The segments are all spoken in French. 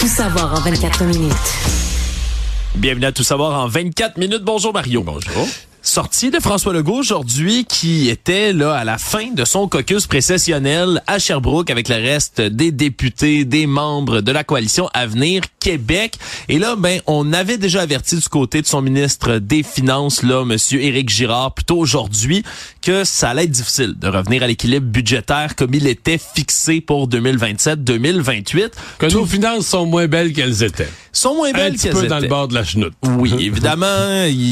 Tout savoir en 24 minutes. Bienvenue à Tout savoir en 24 minutes. Bonjour Mario. Bonjour. Sortie de François Legault aujourd'hui qui était là à la fin de son caucus précessionnel à Sherbrooke avec le reste des députés, des membres de la coalition Avenir Québec. Et là, ben, on avait déjà averti du côté de son ministre des Finances, là, monsieur Éric Girard, plutôt aujourd'hui, que ça allait être difficile de revenir à l'équilibre budgétaire comme il était fixé pour 2027-2028. Que nos finances sont moins belles qu'elles étaient. Sont moins belles Un petit qu'elles peu dans le bord de la chenoute. Oui, évidemment,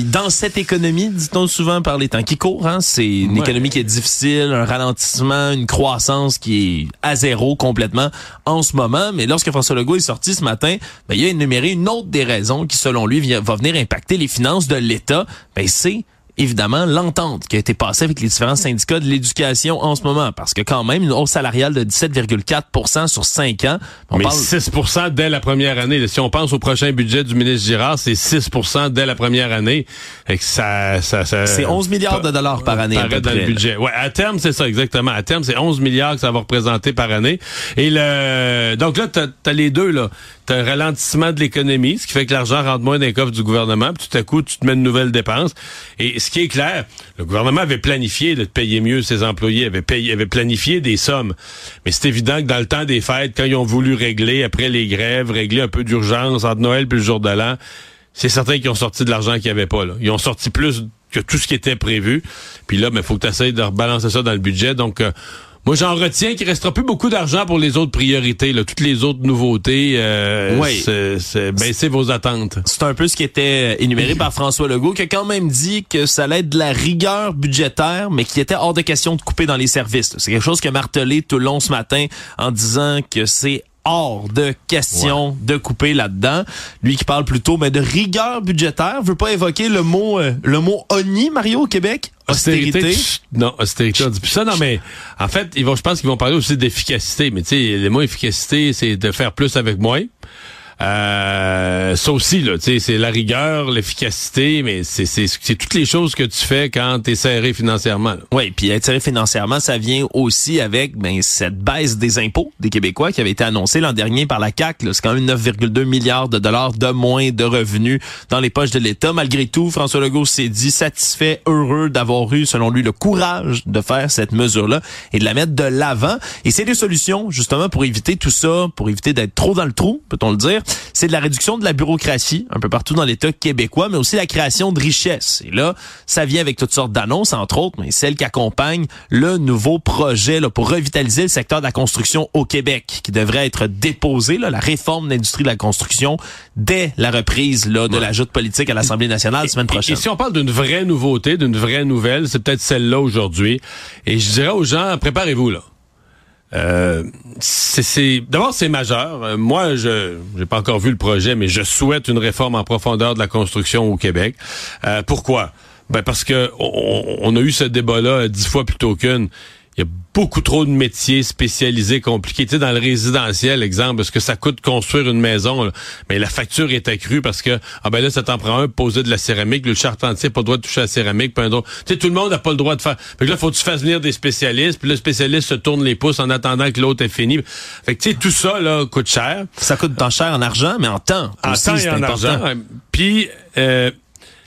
dans cette économie, dit-on souvent par les temps qui courent, hein, c'est une Ouais. économie qui est difficile, un ralentissement, une croissance qui est à zéro complètement en ce moment. Mais lorsque François Legault est sorti ce matin, ben, il a énuméré une autre des raisons qui, selon lui, va venir impacter les finances de l'État. Ben, c'est évidemment l'entente qui a été passée avec les différents syndicats de l'éducation en ce moment. Parce que quand même, une hausse salariale de 17,4% sur 5 ans. On Mais parle- 6% dès la première année. Si on pense au prochain budget du ministre Girard, c'est 6% dès la première année. Et que ça, ça, ça- C'est 11 milliards de dollars par année, à peu dans près, le budget. Ouais, à terme, c'est ça, exactement. À terme, c'est 11 milliards que ça va représenter par année. Et le, donc là, t'as as les deux, là. T'as un ralentissement de l'économie, ce qui fait que l'argent rentre moins dans les coffres du gouvernement, puis tout à coup, tu te mets de nouvelles dépenses. Et ce qui est clair, le gouvernement avait planifié de payer mieux ses employés, avait payé, avait planifié des sommes. Mais c'est évident que dans le temps des fêtes, quand ils ont voulu régler, après les grèves, régler un peu d'urgence entre Noël et le jour de l'an, c'est certain qu'ils ont sorti de l'argent qu'il n'y avait pas. Là. Ils ont sorti plus que tout ce qui était prévu. Puis là, il faut que tu essaies de rebalancer ça dans le budget. Donc, euh, moi, j'en retiens qu'il restera plus beaucoup d'argent pour les autres priorités. Là. Toutes les autres nouveautés, euh, Oui. c'est- baisser vos attentes. C'est un peu ce qui était énuméré par François Legault, qui a quand même dit que ça allait être de la rigueur budgétaire, mais qui était hors de question de couper dans les services. C'est quelque chose que martelé tout le long ce matin en disant que c'est hors de question de couper là-dedans. Lui qui parle plutôt mais de rigueur budgétaire, veut pas évoquer le mot euh, le mot ONI, Mario, au Québec? Austérité. chut, non, austérité, on dit plus ça. Non, mais en fait, ils vont, je pense qu'ils vont parler aussi d'efficacité. Mais tu sais, le mot efficacité, c'est de faire plus avec moins. Euh, ça aussi, là, tu c'est la rigueur, l'efficacité, mais c'est, toutes les choses que tu fais quand t'es serré financièrement. Oui, puis être serré financièrement, ça vient aussi avec ben, cette baisse des impôts des Québécois qui avait été annoncée l'an dernier par la CAC. C'est quand même 9,2 milliards de dollars de moins de revenus dans les poches de l'État. Malgré tout, François Legault s'est dit satisfait, heureux d'avoir eu, selon lui, le courage de faire cette mesure-là et de la mettre de l'avant. Et c'est des solutions, justement, pour éviter tout ça, pour éviter d'être trop dans le trou, peut-on le dire. C'est de la réduction de la bureaucratie un peu partout dans l'État québécois, mais aussi la création de richesses. Et là, ça vient avec toutes sortes d'annonces, entre autres, mais celle qui accompagne le nouveau projet là, pour revitaliser le secteur de la construction au Québec, qui devrait être déposé, là, la réforme de l'industrie de la construction, dès la reprise là, de la joute politique à l'Assemblée nationale la semaine Et, prochaine. et si on parle d'une vraie nouveauté, d'une vraie nouvelle, c'est peut-être celle-là aujourd'hui. Et je dirais aux gens, préparez-vous là. Euh, c'est, d'abord c'est majeur. Euh, moi, je j'ai pas encore vu le projet, mais je souhaite une réforme en profondeur de la construction au Québec. Euh, pourquoi? Ben parce que on, a eu ce débat-là dix fois plutôt qu'une. Il y a beaucoup trop de métiers spécialisés, compliqués. Tu sais, dans le résidentiel, exemple, est-ce que ça coûte construire une maison? là? Mais la facture est accrue parce que, ah ben là, ça t'en prend un, poser de la céramique. Le charpentier n'a pas le droit de toucher à la céramique. Puis un autre. Tu sais, tout le monde n'a pas le droit de faire. Fait que là, faut que tu fasses venir des spécialistes. Puis le spécialiste se tourne les pouces en attendant que l'autre ait fini. Fait que, tu sais, tout ça, là, coûte cher. Ça coûte tant cher en argent, mais en temps En aussi, temps et en important. argent. Puis euh,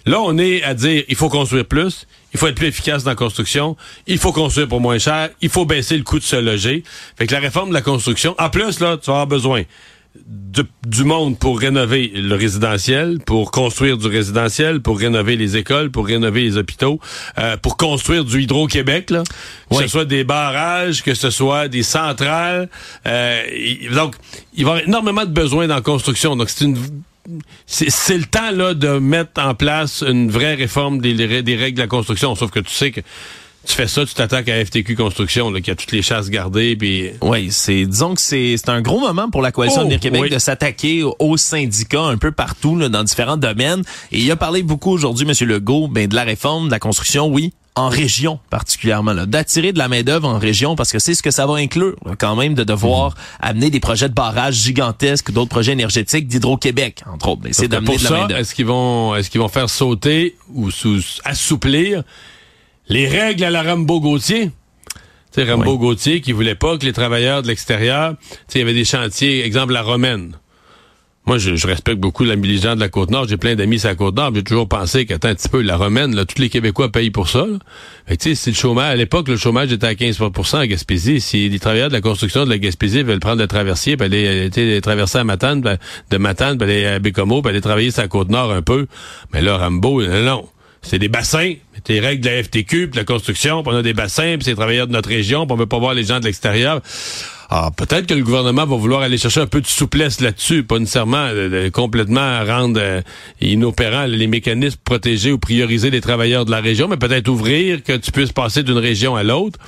là, on est à dire il faut construire plus, il faut être plus efficace dans la construction, il faut construire pour moins cher, il faut baisser le coût de se loger. Fait que la réforme de la construction, en plus, là, tu vas avoir besoin du monde pour rénover le résidentiel, pour construire du résidentiel, pour rénover les écoles, pour rénover les hôpitaux, euh, pour construire du Hydro-Québec, là, que ce soit des barrages, que ce soit des centrales. Euh, donc, il va y avoir énormément de besoins dans la construction. Donc, c'est une c'est le temps là de mettre en place une vraie réforme des, des règles de la construction. Sauf que tu sais que tu fais ça, tu t'attaques à FTQ Construction, là, qui a toutes les chasses gardées. Puis... Oui, c'est disons que c'est un gros moment pour la Coalition oh, Québec de s'attaquer aux syndicats un peu partout, là, dans différents domaines. Et il a parlé beaucoup aujourd'hui, M. Legault, ben, de la réforme, de la construction, oui, en région particulièrement, d'attirer de la main-d'œuvre en région parce que c'est ce que ça va inclure quand même de devoir mhm. amener des projets de barrages gigantesques, d'autres projets énergétiques d'Hydro-Québec, entre autres. C'est d'amener de la main-d'œuvre. Est-ce qu'ils vont, est-ce qu'ils vont faire sauter ou sous, assouplir les règles à la Rambo Gauthier? Tu sais, Rambo Gauthier qui voulait pas que les travailleurs de l'extérieur, tu sais, il y avait des chantiers, exemple la Romaine. Moi, je, respecte beaucoup la de la Côte-Nord. J'ai plein d'amis sur la Côte-Nord. J'ai toujours pensé qu'attends un petit peu, la Romaine, là, tous les Québécois payent pour ça. tu sais, si le chômage, à l'époque, le chômage était à 15% à Gaspésie. Si les travailleurs de la construction de la Gaspésie veulent prendre le traversier, puis aller, traverser à Matane, de Matane, puis aller à Bécomo, puis aller travailler sur la Côte-Nord un peu. Mais là, Rambo, non c'est des bassins. Des règles de la FTQ, puis de la construction, puis on a des bassins, puis c'est travailleurs de notre région, puis on veut pas voir les gens de l'extérieur. Ah, peut-être que le gouvernement va vouloir aller chercher un peu de souplesse là-dessus, pas nécessairement de, complètement rendre euh, inopérants les mécanismes protéger ou prioriser les travailleurs de la région, mais peut-être ouvrir que tu puisses passer d'une région à l'autre.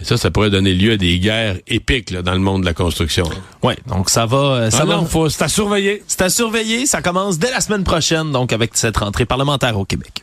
Et ça, ça pourrait donner lieu à des guerres épiques dans le monde de la construction. Oui, donc ça va... Euh, ça ah va... c'est à surveiller. C'est à surveiller. Ça commence dès la semaine prochaine, donc avec cette rentrée parlementaire au Québec.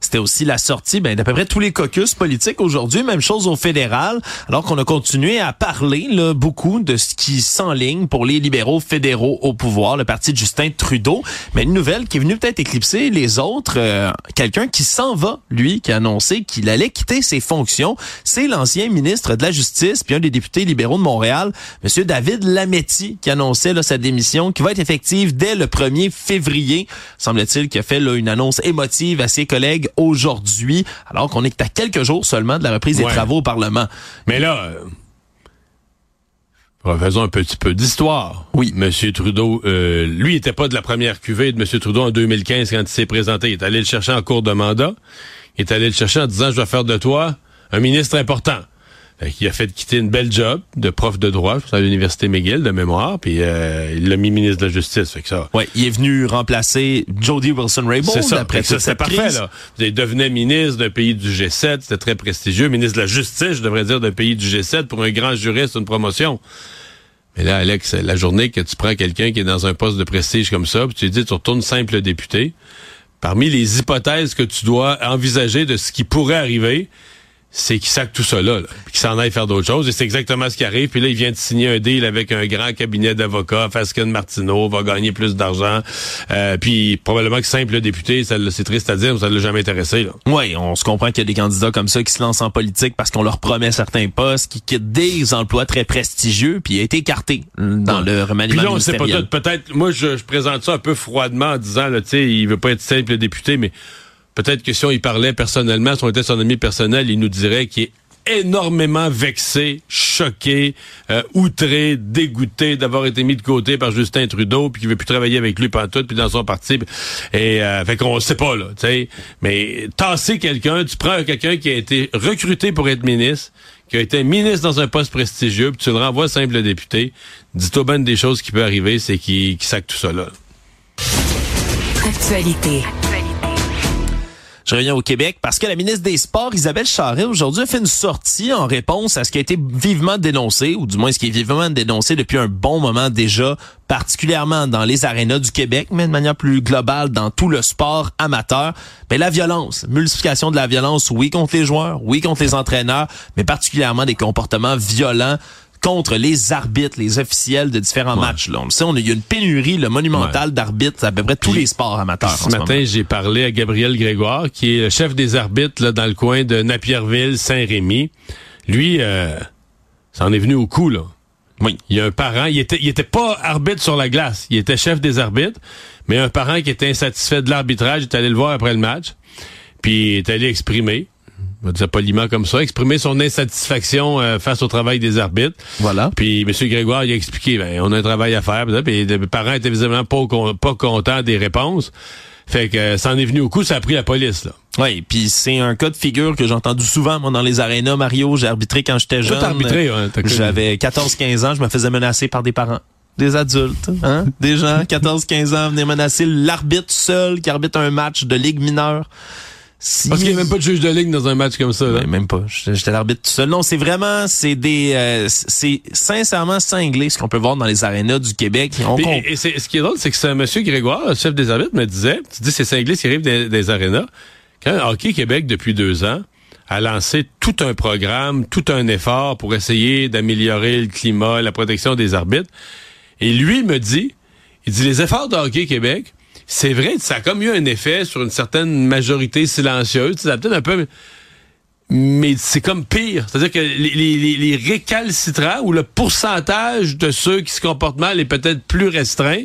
C'était aussi la sortie ben, d'à peu près tous les caucus politiques aujourd'hui, même chose au fédéral, alors qu'on a continué à parler là, beaucoup de ce qui s'enligne pour les libéraux fédéraux au pouvoir, le parti de Justin Trudeau. Mais une nouvelle qui est venue peut-être éclipser les autres, euh, quelqu'un qui s'en va, lui, qui a annoncé qu'il allait quitter ses fonctions, c'est l'ancien ministre de la Justice, puis un des députés libéraux de Montréal, Monsieur David Lametti, qui annonçait là, sa démission, qui va être effective dès le 1er février. Semble-t-il qu'il a fait là, une annonce émotive à ses collègues aujourd'hui, alors qu'on est à quelques jours seulement de la reprise des travaux au Parlement. Mais là, euh, faisons un petit peu d'histoire. Oui. Monsieur Trudeau, euh, lui, était pas de la première cuvée de Monsieur Trudeau en 2015 quand il s'est présenté. Il est allé le chercher en cours de mandat. Il est allé le chercher en disant, je vais faire de toi un ministre important. Il a fait quitter une belle job de prof de droit à l'université McGill de mémoire, puis euh, il l'a mis ministre de la Justice. Fait que ça. Ouais, il est venu remplacer Jody Wilson-Raybould. C'est ça. Après ça, c'est parfait là. Il devenait ministre d'un pays du G7, c'était très prestigieux. Ministre de la Justice, je devrais dire, d'un pays du G7 pour un grand juriste, une promotion. Mais là, Alex, la journée que tu prends quelqu'un qui est dans un poste de prestige comme ça, puis tu lui dis, tu retournes simple député. Parmi les hypothèses que tu dois envisager de ce qui pourrait arriver, c'est qu'il sac tout ça là, qu'il s'en aille faire d'autres choses. Et c'est exactement ce qui arrive. Puis là, il vient de signer un deal avec un grand cabinet d'avocats. Fasken Martineau va gagner plus d'argent. Euh, puis probablement que simple député, c'est triste à dire, ça ne l'a jamais intéressé. Oui, on se comprend qu'il y a des candidats comme ça qui se lancent en politique parce qu'on leur promet certains postes, qui quittent des emplois très prestigieux, puis il a été écarté dans le remaniement Puis là, on sait peut-être, peut-être, moi, je, je, présente ça un peu froidement en disant, tu sais, il veut pas être simple député, mais Peut-être que si on y parlait personnellement, si on était son ami personnel, il nous dirait qu'il est énormément vexé, choqué, euh, outré, dégoûté d'avoir été mis de côté par Justin Trudeau, puis qu'il veut plus travailler avec lui tout, puis dans son parti. Et euh, fait qu'on sait pas là, tu sais. Mais tasser quelqu'un, tu prends quelqu'un qui a été recruté pour être ministre, qui a été ministre dans un poste prestigieux, puis tu le renvoies simple député. Dis-toi bien des choses qui peuvent arriver, c'est qu'il qu sac tout ça là. Actualité. Je reviens au Québec parce que la ministre des Sports, Isabelle Charret, aujourd'hui a fait une sortie en réponse à ce qui a été vivement dénoncé, ou du moins ce qui est vivement dénoncé depuis un bon moment déjà, particulièrement dans les arénas du Québec, mais de manière plus globale dans tout le sport amateur. Mais la violence, multiplication de la violence, oui contre les joueurs, oui contre les entraîneurs, mais particulièrement des comportements violents contre les arbitres, les officiels de différents matchs. Là. On sait, on a, il y a une pénurie le monumentale d'arbitres à peu près tous les sports amateurs. Ce, matin, j'ai parlé à Gabriel Grégoire, qui est le chef des arbitres là, dans le coin de Napierville, Saint-Rémy. Lui, euh, ça en est venu au coup, là. Oui. Il y a un parent, il était, il était pas arbitre sur la glace, il était chef des arbitres, mais un parent qui était insatisfait de l'arbitrage est allé le voir après le match, puis est allé exprimer va dire poliment comme ça, exprimer son insatisfaction euh, face au travail des arbitres. Voilà. Puis M. Grégoire, il a expliqué, ben, on a un travail à faire, puis les parents étaient visiblement pas, pas contents des réponses. Fait que ça en est venu au coup, ça a pris la police, là. Oui, puis c'est un cas de figure que j'ai entendu souvent, moi, dans les arénas. Mario, j'ai arbitré quand j'étais jeune. arbitré, ouais, J'avais 14-15 ans, je me faisais menacer par des parents des adultes, hein? des gens, 14-15 ans, venaient menacer l'arbitre seul qui arbitre un match de ligue mineure. Parce qu'il n'y a même pas de juge de ligue dans un match comme ça. Là. Ben, même pas. J'étais l'arbitre tout seul. Non, c'est vraiment, c'est des, euh, c'est sincèrement cinglé ce qu'on peut voir dans les arénas du Québec. et, ce qui est drôle, c'est que c'est Monsieur Grégoire, le chef des arbitres, me disait, tu dis c'est cinglé ce qui arrive des, des arénas. Quand Hockey Québec, depuis deux ans, a lancé tout un programme, tout un effort pour essayer d'améliorer le climat, la protection des arbitres. Et lui me dit, il dit les efforts de Hockey Québec, c'est vrai, ça a comme eu un effet sur une certaine majorité silencieuse. Ça peut-être un peu mais c'est comme pire. C'est-à-dire que les, les, les, récalcitrants ou le pourcentage de ceux qui se comportent mal est peut-être plus restreint.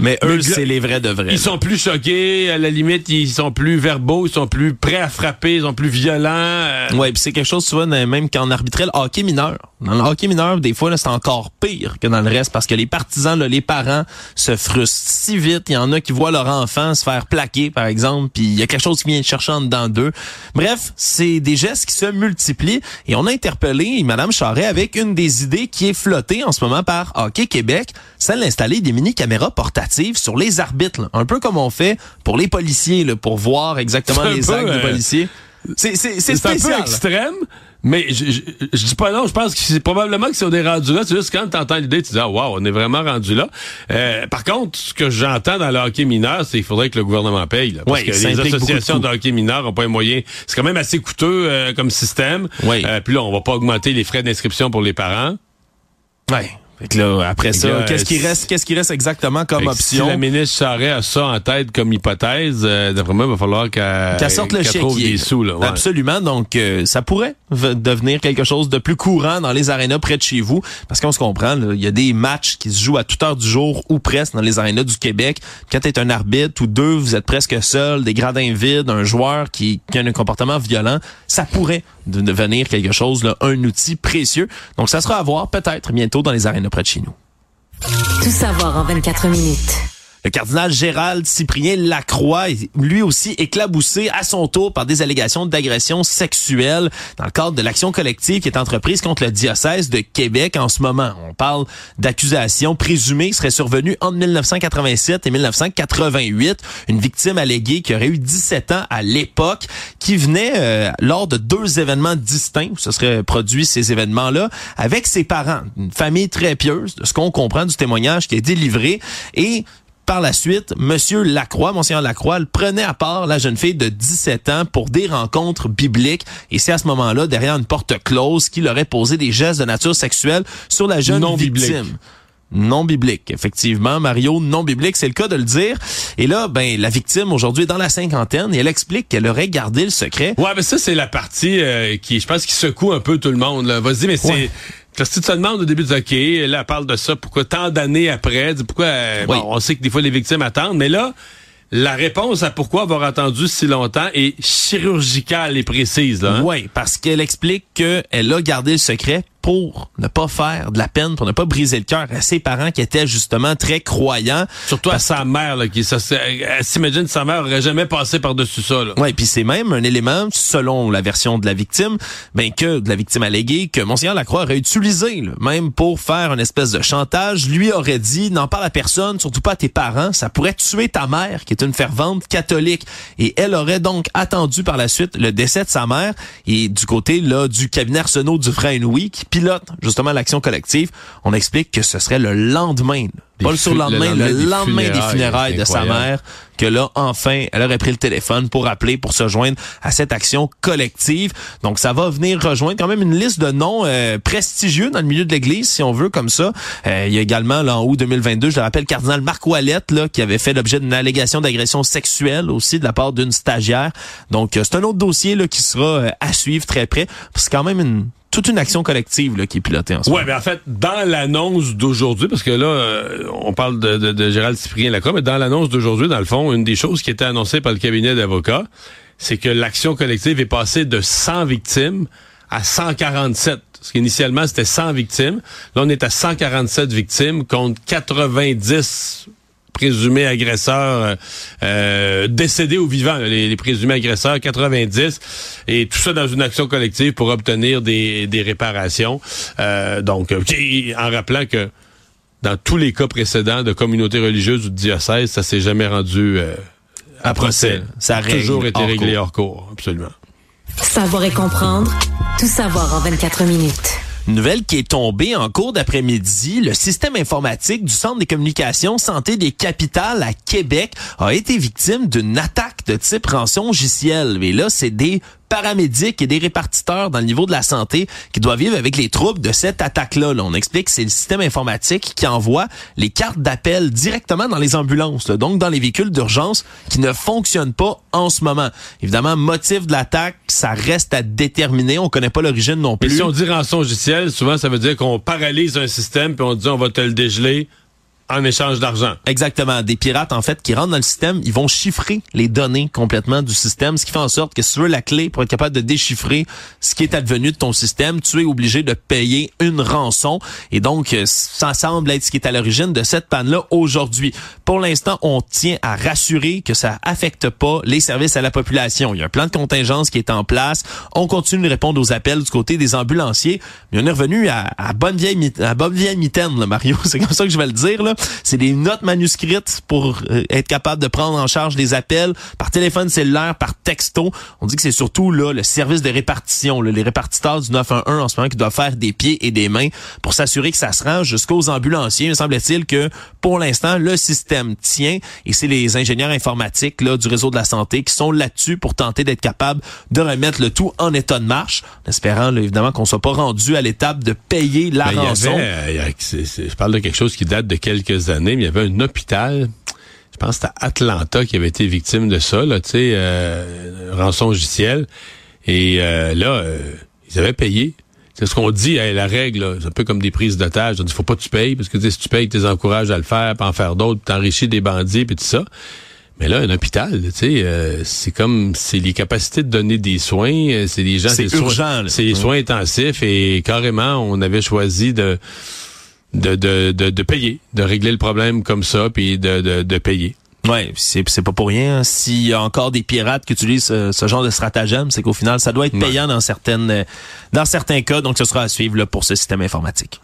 Mais eux, c'est les vrais de vrais. Ils sont plus choqués, à la limite, ils sont plus verbaux, ils sont plus prêts à frapper, ils sont plus violents. Euh. Ouais, puis c'est quelque chose, tu vois, même qu'en arbitrait le hockey mineur. Dans le hockey mineur, des fois, c'est encore pire que dans le reste parce que les partisans, là, les parents se frustrent si vite. Il y en a qui voient leur enfant se faire plaquer, par exemple, puis il y a quelque chose qui vient chercher en dedans d'eux. Bref, c'est des gestes qui se multiplient et on a interpellé Madame Charret avec une des idées qui est flottée en ce moment par Hockey Québec, celle d'installer des mini-caméras sur les arbitres, un peu comme on fait pour les policiers, là, pour voir exactement les actes des euh, policiers. C'est un peu extrême, mais je, je, dis pas non, je pense que c'est probablement que si on est rendu là, c'est juste quand tu entends l'idée, tu dis ah wow, on est vraiment rendu là. Euh, par contre, ce que j'entends dans le hockey mineur, c'est qu'il faudrait que le gouvernement paye. Là, parce que les associations de, hockey mineur n'ont pas les moyens. C'est quand même assez coûteux euh, comme système. puis là, on va pas augmenter les frais d'inscription pour les parents. Ouais. Fait là, après ça, qu'est-ce qui reste, qu'est-ce qui reste exactement comme option? Si la ministre Charret a ça en tête comme hypothèse, euh, d'après moi, il va falloir qu'elle sorte le trouve des sous. Là, Absolument. Donc, euh, ça pourrait devenir quelque chose de plus courant dans les arénas près de chez vous. Parce qu'on se comprend, il y a des matchs qui se jouent à toute heure du jour ou presque dans les arénas du Québec. Quand tu es un arbitre ou deux, vous êtes presque seul, des gradins vides, un joueur qui, qui a un comportement violent, ça pourrait devenir quelque chose, là, un outil précieux. Donc, ça sera à voir peut-être bientôt dans les arénas près de chez nous. Tout savoir en 24 minutes. Le cardinal Gérald Cyprien Lacroix lui aussi éclaboussé à son tour par des allégations d'agression sexuelle dans le cadre de l'action collective qui est entreprise contre le diocèse de Québec en ce moment. On parle d'accusations présumées qui seraient survenues entre 1987 et 1988. Une victime alléguée qui aurait eu 17 ans à l'époque, qui venait euh, lors de deux événements distincts où se seraient produits ces événements-là avec ses parents. Une famille très pieuse, de ce qu'on comprend du témoignage qui est délivré. Et par la suite, Monsieur Lacroix, Monseigneur Lacroix, prenait à part la jeune fille de 17 ans pour des rencontres bibliques. Et c'est à ce moment-là, derrière une porte close, qu'il aurait posé des gestes de nature sexuelle sur la jeune non victime. Non biblique, effectivement, Mario, non biblique, c'est le cas de le dire. Et là, ben, la victime aujourd'hui est dans la cinquantaine et elle explique qu'elle aurait gardé le secret. Ouais, mais ça c'est la partie euh, qui, je pense, qui secoue un peu tout le monde. Vas-y, mais c'est parce que tu te demandes au début de hockey, là, elle parle de ça, pourquoi tant d'années après, pourquoi, euh, bon, on sait que des fois les victimes attendent, mais là, la réponse à pourquoi avoir attendu si longtemps est chirurgicale et précise. Là, hein? Oui, parce qu'elle explique qu'elle a gardé le secret pour ne pas faire de la peine, pour ne pas briser le cœur à ses parents qui étaient justement très croyants. Surtout à sa mère, là, qui s'imagine sa mère aurait jamais passé par-dessus ça. Oui, puis c'est même un élément, selon la version de la victime, ben que de la victime alléguée, que Monseigneur Lacroix aurait utilisé, même pour faire une espèce de chantage. Lui aurait dit, n'en parle à personne, surtout pas à tes parents, ça pourrait tuer ta mère, qui est une fervente catholique. Et elle aurait donc attendu par la suite le décès de sa mère. Et du côté là du cabinet Arsenault du frère Louis, qui pilote justement l'action collective, on explique que ce serait le lendemain, pas le surlendemain, le lendemain, des funérailles, de sa mère, que là, enfin, elle aurait pris le téléphone pour appeler, pour se joindre à cette action collective. Donc, ça va venir rejoindre quand même une liste de noms euh, prestigieux dans le milieu de l'Église, si on veut, comme ça. Euh, il y a également, là, en août 2022, je le rappelle, cardinal Marc Ouellette, là, qui avait fait l'objet d'une allégation d'agression sexuelle aussi de la part d'une stagiaire. Donc, euh, c'est un autre dossier là, qui sera à suivre très près. C'est quand même une toute une action collective là, qui est pilotée en ce moment. Oui, mais en fait, dans l'annonce d'aujourd'hui, parce que là, euh, on parle de, de, de Gérald Cyprien Lacroix, mais dans l'annonce d'aujourd'hui, dans le fond, une des choses qui était annoncée par le cabinet d'avocats, c'est que l'action collective est passée de 100 victimes à 147. Parce qu'initialement, c'était 100 victimes. Là, on est à 147 victimes contre 90 présumés agresseurs euh, euh, décédés ou vivants, les, présumés agresseurs, 90, et tout ça dans une action collective pour obtenir des, des réparations. Euh, donc, en rappelant que dans tous les cas précédents de communautés religieuses ou de diocèses, ça s'est jamais rendu à, procès. Ça a toujours été réglé hors cours, absolument. Savoir et comprendre, tout savoir en 24 minutes. Une nouvelle qui est tombée en cours d'après-midi, le système informatique du Centre des communications santé des capitales à Québec a été victime d'une attaque de type rançon logiciel. Mais là, c'est des paramédics et des répartiteurs dans le niveau de la santé qui doivent vivre avec les troubles de cette attaque-là. on explique que c'est le système informatique qui envoie les cartes d'appel directement dans les ambulances, donc dans les véhicules d'urgence qui ne fonctionnent pas en ce moment. Évidemment, motif de l'attaque, ça reste à déterminer. On connaît pas l'origine non plus. Et si on dit rançon logiciel, souvent ça veut dire qu'on paralyse un système puis on dit on va te le dégeler en échange d'argent. Exactement. Des pirates, en fait, qui rentrent dans le système, ils vont chiffrer les données complètement du système, ce qui fait en sorte que si tu veux la clé pour être capable de déchiffrer ce qui est advenu de ton système, tu es obligé de payer une rançon. Et donc, euh, ça semble être ce qui est à l'origine de cette panne-là aujourd'hui. Pour l'instant, on tient à rassurer que ça affecte pas les services à la population. Il y a un plan de contingence qui est en place. On continue de répondre aux appels du côté des ambulanciers. Mais on est revenu à, bonne vieille, à bonne vieille mitaine, là, Mario. C'est comme ça que je vais le dire, là. C'est des notes manuscrites pour euh, être capable de prendre en charge les appels par téléphone cellulaire, par texto. On dit que c'est surtout là le service de répartition, les répartiteurs du 911 en ce moment qui doivent faire des pieds et des mains pour s'assurer que ça se rend jusqu'aux ambulanciers. Il semble-t-il que pour l'instant le système tient et c'est les ingénieurs informatiques là du réseau de la santé qui sont là-dessus pour tenter d'être capables de remettre le tout en état de marche, en espérant évidemment qu'on soit pas rendu à l'étape de payer la ben, rançon. Euh, je parle de quelque chose qui date de quelques années, mais il y avait un hôpital, je pense que c'était Atlanta qui avait été victime de ça, là, tu sais, euh, rançon logiciel. Et euh, là, euh, ils avaient payé. C'est ce qu'on dit, la règle, c'est un peu comme des prises d'otages. Il faut pas que tu payes, parce que si tu payes, tu les encourages à le faire, puis en faire d'autres, t'enrichis des bandits, puis tout ça. Mais là, un hôpital, tu sais, euh, c'est comme c'est les capacités de donner des soins, c'est les gens, c'est urgent, c'est les soins intensifs et carrément, on avait choisi de de, de, de, payer, de régler le problème comme ça, puis de, de, de payer. Ouais, c'est c'est pas pour rien. S'il y a encore des pirates qui utilisent ce, genre de stratagème, c'est qu'au final, ça doit être payant dans certaines dans certains cas. Donc, ce sera à suivre là, pour ce système informatique.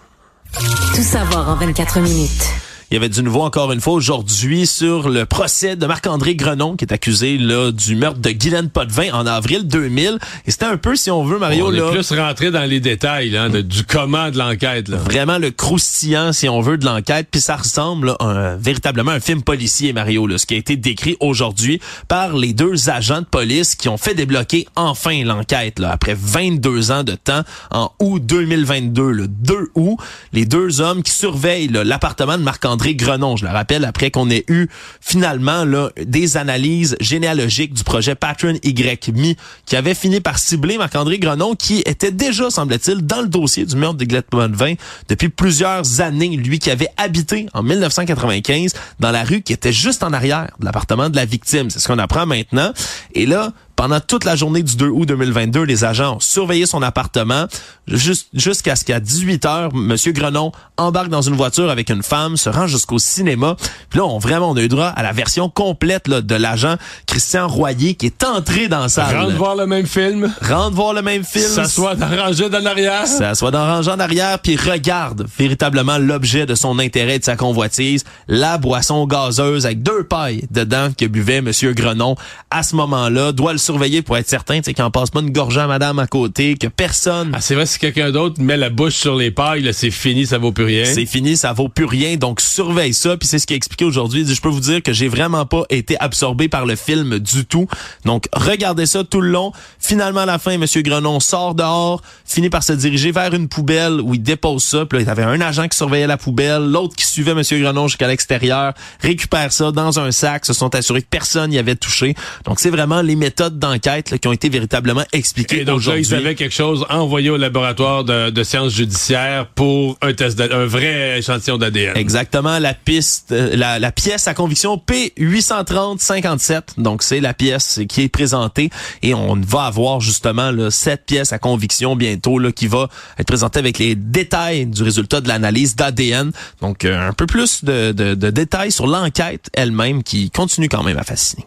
Tout savoir en 24 minutes. Il y avait du nouveau encore une fois aujourd'hui sur le procès de Marc-André Grenon qui est accusé là du meurtre de Guylaine Potvin en avril 2000. Et c'était un peu, si on veut, Mario, on là... est plus rentré dans les détails hein, du comment de l'enquête. Vraiment le croustillant, si on veut, de l'enquête. Puis ça ressemble à véritablement un film policier, Mario, là, ce qui a été décrit aujourd'hui par les deux agents de police qui ont fait débloquer enfin l'enquête après 22 ans de temps en août 2022, le 2 août. Les deux hommes qui surveillent l'appartement de Marc-André André Grenon. Je le rappelle, après qu'on ait eu finalement là, des analyses généalogiques du projet Patron Y.Mi qui avait fini par cibler Marc-André Grenon qui était déjà, semble-t-il, dans le dossier du meurtre de Glette Bonvin depuis plusieurs années. Lui qui avait habité en 1995 dans la rue qui était juste en arrière de l'appartement de la victime. C'est ce qu'on apprend maintenant. Et là, pendant toute la journée du 2 août 2022, les agents ont surveillé son appartement jusqu'à ce qu'à 18 heures, Monsieur Grenon embarque dans une voiture avec une femme, se rend jusqu'au cinéma. Puis là, on vraiment on a eu droit à la version complète là, de l'agent Christian Royer qui est entré dans sa salle. Rentre voir le même film. Rentre voir le même film. S'assoit dans rangée en arrière. S'assoit dans rangée en arrière puis regarde véritablement l'objet de son intérêt de sa convoitise, la boisson gazeuse avec deux pailles dedans que buvait Monsieur Grenon à ce moment-là. Doit le surveiller pour être certain qu'il n'en passe pas une gorgée à madame à côté, que personne... Ah, c'est vrai, si quelqu'un d'autre met la bouche sur les pailles, c'est fini, ça vaut plus rien. C'est fini, ça vaut plus rien, donc surveille ça. Puis c'est ce qu'il a expliqué aujourd'hui. Je peux vous dire que j'ai vraiment pas été absorbé par le film du tout. Donc regardez ça tout le long. Finalement, à la fin, Monsieur Grenon sort dehors, finit par se diriger vers une poubelle où il dépose ça. Puis là, il y avait un agent qui surveillait la poubelle, l'autre qui suivait Monsieur Grenon jusqu'à l'extérieur, récupère ça dans un sac, se sont assurés que personne n'y avait touché. Donc c'est vraiment les méthodes méthodes d'enquête qui ont été véritablement expliquées Et donc là, ils avaient quelque chose envoyé au laboratoire de, de sciences judiciaires pour un test, un vrai échantillon d'ADN. Exactement, la piste, euh, la, la pièce à conviction P830-57. Donc, c'est la pièce qui est présentée et on va avoir justement là, cette pièce à conviction bientôt là, qui va être présentée avec les détails du résultat de l'analyse d'ADN. Donc, euh, un peu plus de, de- de détails sur l'enquête elle-même qui continue quand même à fasciner.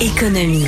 Économie.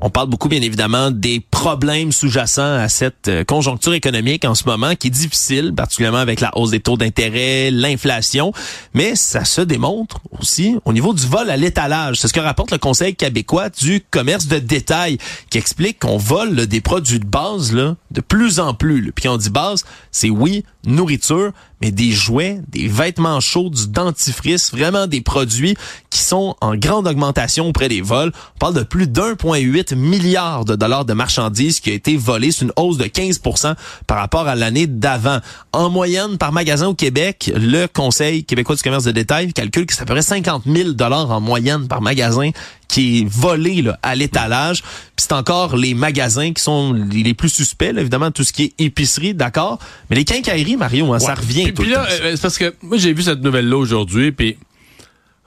On parle beaucoup, bien évidemment, des problèmes sous-jacents à cette euh, conjoncture économique en ce moment, qui est difficile, particulièrement avec la hausse des taux d'intérêt, l'inflation, mais ça se démontre aussi au niveau du vol à l'étalage. C'est ce que rapporte le Conseil québécois du commerce de détail, qui explique qu'on vole des produits de base là, de plus en plus. Puis quand on dit base, c'est oui, nourriture, mais des jouets, des vêtements chauds, du dentifrice, vraiment des produits qui sont en grande augmentation auprès des vols. On parle de plus d'1,8 milliard de dollars de marchandises qui a été volé. C'est une hausse de 15% par rapport à l'année d'avant. En moyenne, par magasin au Québec, le Conseil québécois du commerce de détail calcule que c'est à peu près 50 000 dollars en moyenne par magasin qui est volé là, à l'étalage. Puis c'est encore les magasins qui sont les plus suspects, là, évidemment, tout ce qui est épicerie, d'accord? Mais les quincailleries, Mario, hein, ça revient Puis, tout puis le là, temps, ça. euh, c'est parce que moi, j'ai vu cette nouvelle-là aujourd'hui, puis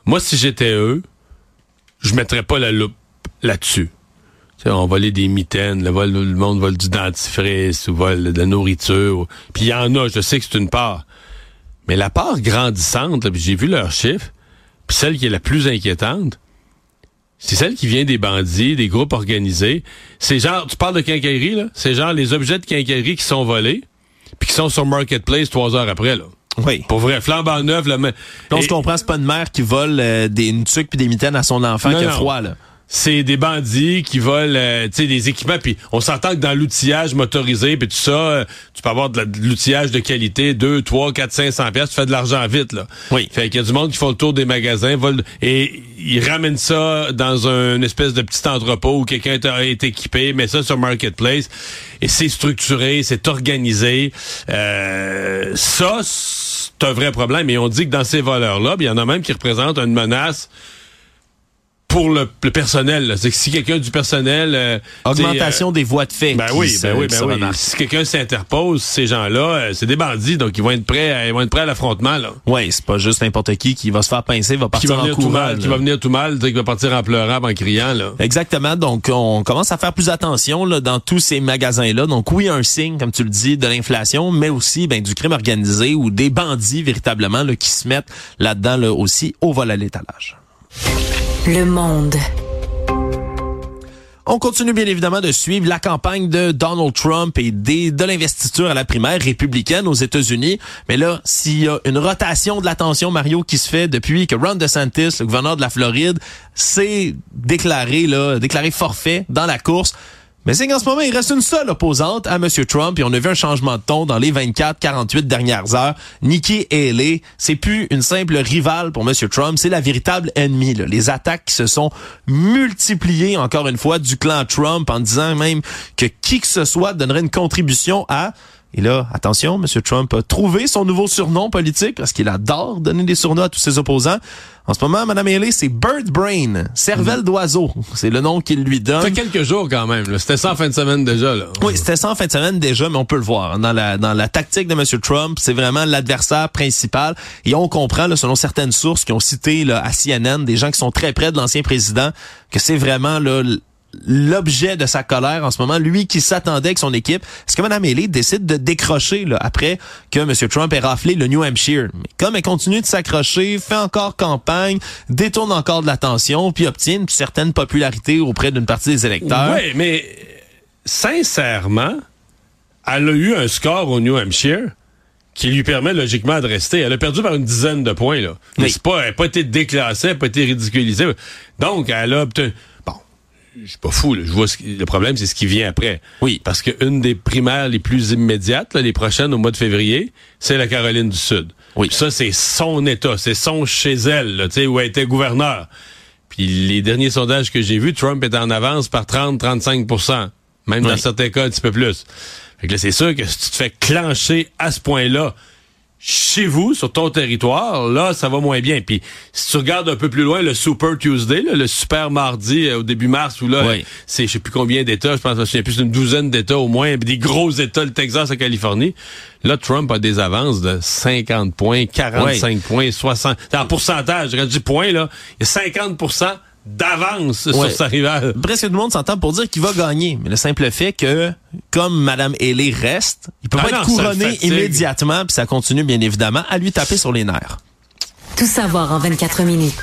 moi, si j'étais eux, je mettrais pas la loupe là-dessus. On volait des mitaines, le, vol, le monde vole du dentifrice ou vole de la nourriture. ou- Puis il y en a, je sais que c'est une part. Mais la part grandissante, j'ai vu leurs chiffres, puis celle qui est la plus inquiétante, c'est celle qui vient des bandits, des groupes organisés. C'est genre, tu parles de quincaillerie, là, c'est genre les objets de quincaillerie qui sont volés, puis qui sont sur Marketplace trois heures après, là. Oui. Pour vrai, flambant neuf, là, mais... On se comprend, c'est pas une mère qui vole euh, des une tuque puis des mitaines à son enfant Non, qui a non. froid, là. C'est des bandits qui volent, euh, tu sais, des équipements. Puis on s'entend que dans l'outillage motorisé, puis tout ça, euh, tu peux avoir de la- de l'outillage de qualité, 2, 3, 4, 500 pièces, tu fais de l'argent vite, là. Oui. Fait qu'il y a du monde qui font le tour des magasins, volent, et ils ramènent ça dans un une espèce de petit entrepôt où quelqu'un est, équipé, met ça sur Marketplace, et c'est structuré, c'est organisé. Euh, ça, c'est un vrai problème. Et on dit que dans ces voleurs-là, il y en a même qui représentent une menace pour le, le personnel. C'est que si quelqu'un du personnel... euh, Augmentation des voies de fait. euh, ben oui, ben oui, ben oui. Si quelqu'un s'interpose, ces gens-là, euh, c'est des bandits, donc ils vont être prêts, à, ils vont être prêts à l'affrontement, là. Ouais, c'est pas juste n'importe qui qui va se faire pincer, va Qui partir en venir tout courant. mal, qui va venir tout mal, qui va partir en pleurant, en criant, là. Exactement. Donc, on commence à faire plus attention là, dans tous ces magasins-là. Donc, oui, un signe, comme tu le dis, de l'inflation, mais aussi ben, du crime organisé ou des bandits véritablement là, qui se mettent là-dedans là, aussi au vol à l'étalage. Le monde. On continue bien évidemment de suivre la campagne de Donald Trump et de l'investiture à la primaire républicaine aux États-Unis. Mais là, s'il y a une rotation de l'attention, Mario, qui se fait depuis que Ron DeSantis, le gouverneur de la Floride, s'est déclaré, là, déclaré forfait dans la course, mais c'est qu'en ce moment, il reste une seule opposante à M. Trump et on a vu un changement de ton dans les 24-48 dernières heures. Nikki Haley, c'est plus une simple rivale pour M. Trump, c'est la véritable ennemie. Les attaques se sont multipliées, encore une fois, du clan Trump en disant même que qui que ce soit donnerait une contribution à... Et là, attention, M. Trump a trouvé son nouveau surnom politique parce qu'il adore donner des surnoms à tous ses opposants. En ce moment, Mme Haley, c'est Bird Brain, cervelle d'oiseau. C'est le nom qu'il lui donne. Ça fait quelques jours quand même, là. C'était ça en fin de semaine déjà, là. Oui, c'était ça en fin de semaine déjà, mais on peut le voir. hein, Dans la, dans la tactique de M. Trump, c'est vraiment l'adversaire principal. Et on comprend, là, selon certaines sources qui ont cité là, à CNN, des gens qui sont très près de l'ancien président, que c'est vraiment là, l'objet de sa colère en ce moment, lui qui s'attendait avec son équipe. Est-ce que Mme Haley décide de décrocher là, après que M. Trump ait raflé le New Hampshire? Mais comme elle continue de s'accrocher, fait encore campagne, détourne encore de l'attention, puis obtient une certaine popularité auprès d'une partie des électeurs. Oui, mais sincèrement, elle a eu un score au New Hampshire qui lui permet logiquement de rester. Elle a perdu par une dizaine de points. Là. Oui. pas, elle n'a pas été déclassée, elle n'a pas été ridiculisée. Donc, elle a obtenu... Je suis pas fou. Là. Je vois ce qui- le problème, c'est ce qui vient après. Oui. Parce qu'une des primaires les plus immédiates, là, les prochaines au mois de février, c'est la Caroline du Sud. Oui. Puis ça, c'est son État, c'est son chez elle, là, tu sais, où elle était gouverneur. Puis les derniers sondages que j'ai vus, Trump est en avance par 30-35% Même dans certains cas, un petit peu plus. Fait que là, c'est sûr que si tu te fais clencher à ce point-là, chez vous, sur ton territoire, là, ça va moins bien. Puis si tu regardes un peu plus loin le Super Tuesday, là, le super mardi euh, au début mars, où là, Oui. c'est je sais plus combien d'États, je pense que c'est plus d'une douzaine d'États au moins, des gros États, le Texas, la Californie. Là, Trump a des avances de 50 points, 45 points, 60. En pourcentage, je dis points, là, il y a 50 d'avance Ouais. sur sa rivale. Presque tout le monde s'entend pour dire qu'il va gagner. Mais le simple fait que, comme Madame Haley reste, il peut Ah pas non, être couronné immédiatement, puis ça continue bien évidemment à lui taper sur les nerfs. Tout savoir en 24 minutes.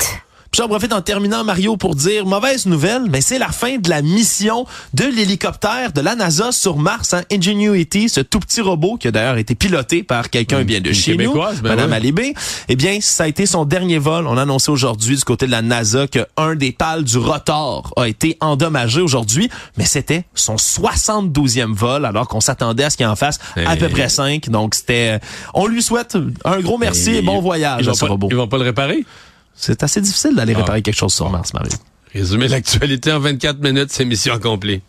Puis j'en profite en terminant, Mario, pour dire, mauvaise nouvelle, mais c'est la fin de la mission de l'hélicoptère de la NASA sur Mars, hein, Ingenuity, ce tout petit robot qui a d'ailleurs été piloté par quelqu'un bien de chez nous, Québécoise, ben Madame ouais. Alibé. Eh bien, ça a été son dernier vol. On a annoncé aujourd'hui du côté de la NASA que un des pales du rotor a été endommagé aujourd'hui, mais c'était son 72e vol, alors qu'on s'attendait à ce qu'il en fasse à peu près 5. Donc, c'était, on lui souhaite un gros merci et, bon voyage Ils à ce pas, robot. ils vont pas le réparer? C'est assez difficile d'aller Ah. réparer quelque chose sur Mars, Mario. Résumer l'actualité en 24 minutes, c'est mission accomplie.